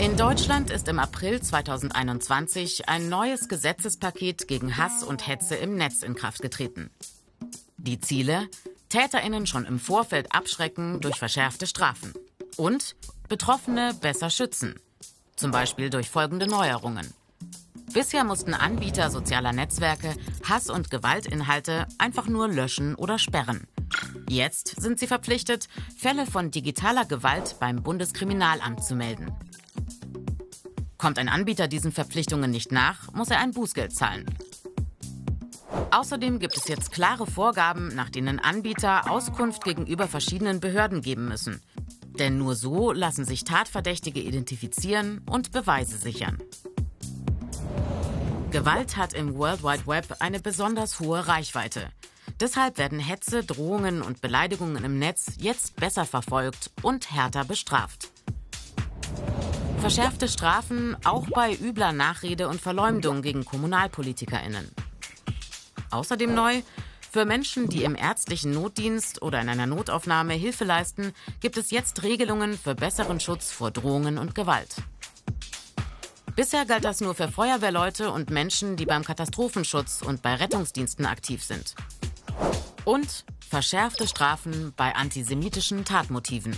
In Deutschland ist im April 2021 ein neues Gesetzespaket gegen Hass und Hetze im Netz in Kraft getreten. Die Ziele? Täterinnen schon im Vorfeld abschrecken durch verschärfte Strafen und Betroffene besser schützen, zum Beispiel durch folgende Neuerungen. Bisher mussten Anbieter sozialer Netzwerke Hass- und Gewaltinhalte einfach nur löschen oder sperren. Jetzt sind sie verpflichtet, Fälle von digitaler Gewalt beim Bundeskriminalamt zu melden. Kommt ein Anbieter diesen Verpflichtungen nicht nach, muss er ein Bußgeld zahlen. Außerdem gibt es jetzt klare Vorgaben, nach denen Anbieter Auskunft gegenüber verschiedenen Behörden geben müssen. Denn nur so lassen sich Tatverdächtige identifizieren und Beweise sichern. Gewalt hat im World Wide Web eine besonders hohe Reichweite. Deshalb werden Hetze, Drohungen und Beleidigungen im Netz jetzt besser verfolgt und härter bestraft. Verschärfte Strafen auch bei übler Nachrede und Verleumdung gegen Kommunalpolitikerinnen. Außerdem neu, für Menschen, die im ärztlichen Notdienst oder in einer Notaufnahme Hilfe leisten, gibt es jetzt Regelungen für besseren Schutz vor Drohungen und Gewalt. Bisher galt das nur für Feuerwehrleute und Menschen, die beim Katastrophenschutz und bei Rettungsdiensten aktiv sind. Und verschärfte Strafen bei antisemitischen Tatmotiven.